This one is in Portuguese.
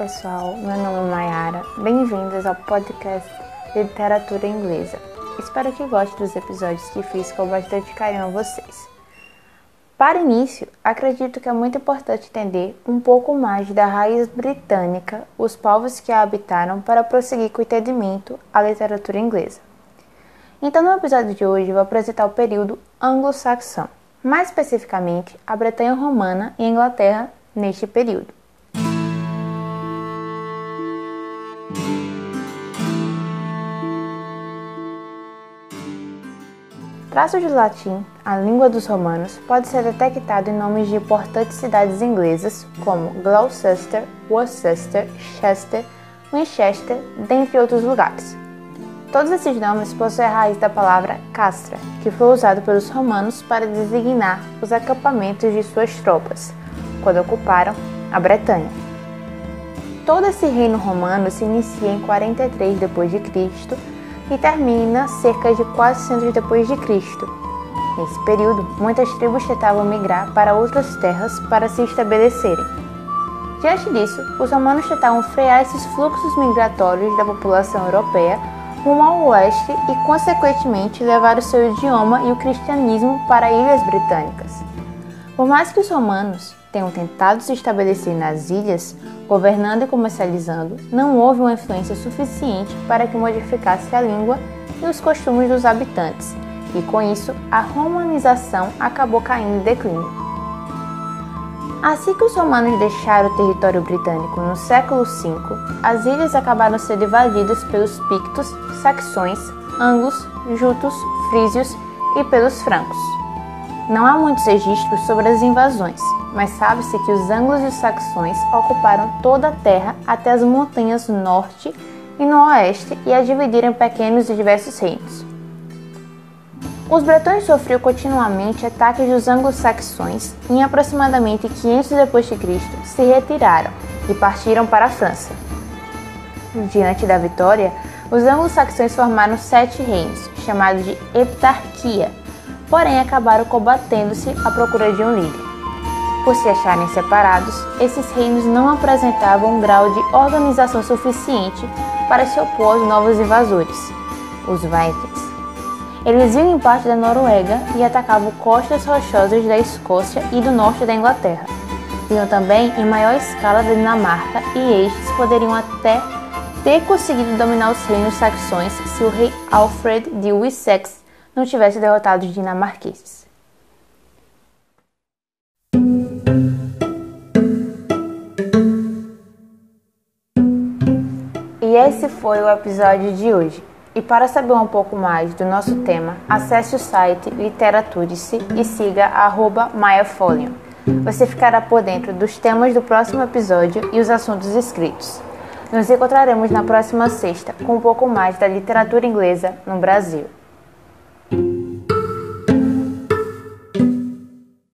pessoal, meu nome é Mayara. Bem-vindos ao podcast literatura inglesa. Espero que gostem dos episódios que fiz com bastante carinho a vocês. Para início, acredito que é muito importante entender um pouco mais da raiz britânica, os povos que a habitaram, para prosseguir com o entendimento à literatura inglesa. Então, no episódio de hoje, vou apresentar o período anglo-saxão, mais especificamente a Bretanha Romana e a Inglaterra neste período. Traço de latim, a língua dos romanos, pode ser detectado em nomes de importantes cidades inglesas como Gloucester, Worcester, Chester, Winchester, dentre outros lugares. Todos esses nomes possuem a raiz da palavra castra, que foi usado pelos romanos para designar os acampamentos de suas tropas, quando ocuparam a Bretanha. Todo esse reino romano se inicia em 43 d.C e termina cerca de 400 depois de Cristo. Nesse período, muitas tribos tentavam migrar para outras terras para se estabelecerem. Diante disso, os romanos tentavam frear esses fluxos migratórios da população europeia rumo ao oeste e, consequentemente, levar o seu idioma e o cristianismo para ilhas britânicas. Por mais que os romanos tenham tentado se estabelecer nas ilhas, governando e comercializando, não houve uma influência suficiente para que modificasse a língua e os costumes dos habitantes, e com isso a romanização acabou caindo em declínio. Assim que os romanos deixaram o território britânico no século V, as ilhas acabaram sendo invadidas pelos pictos, saxões, anglos, jutos, frísios e pelos francos. Não há muitos registros sobre as invasões, mas sabe-se que os anglos e os saxões ocuparam toda a terra até as montanhas no norte e no oeste e a dividiram em pequenos e diversos reinos. Os bretões sofriam continuamente ataques dos anglo-saxões e em aproximadamente 500 d.C. se retiraram e partiram para a França. Diante da vitória, os anglo-saxões formaram sete reinos, chamados de Heptarquia, porém acabaram combatendo-se à procura de um líder. Por se acharem separados, esses reinos não apresentavam um grau de organização suficiente para se opor aos novos invasores, os Vikings. Eles vinham em parte da Noruega e atacavam costas rochosas da Escócia e do norte da Inglaterra. Vinham também em maior escala da Dinamarca e estes poderiam até ter conseguido dominar os reinos saxões se o rei Alfred de Wessex não tivesse derrotado os dinamarqueses. E esse foi o episódio de hoje. E para saber um pouco mais do nosso tema, acesse o site Literaturice e siga arroba MaiaFolium. Você ficará por dentro dos temas do próximo episódio e os assuntos escritos. Nos encontraremos na próxima sexta com um pouco mais da literatura inglesa no Brasil.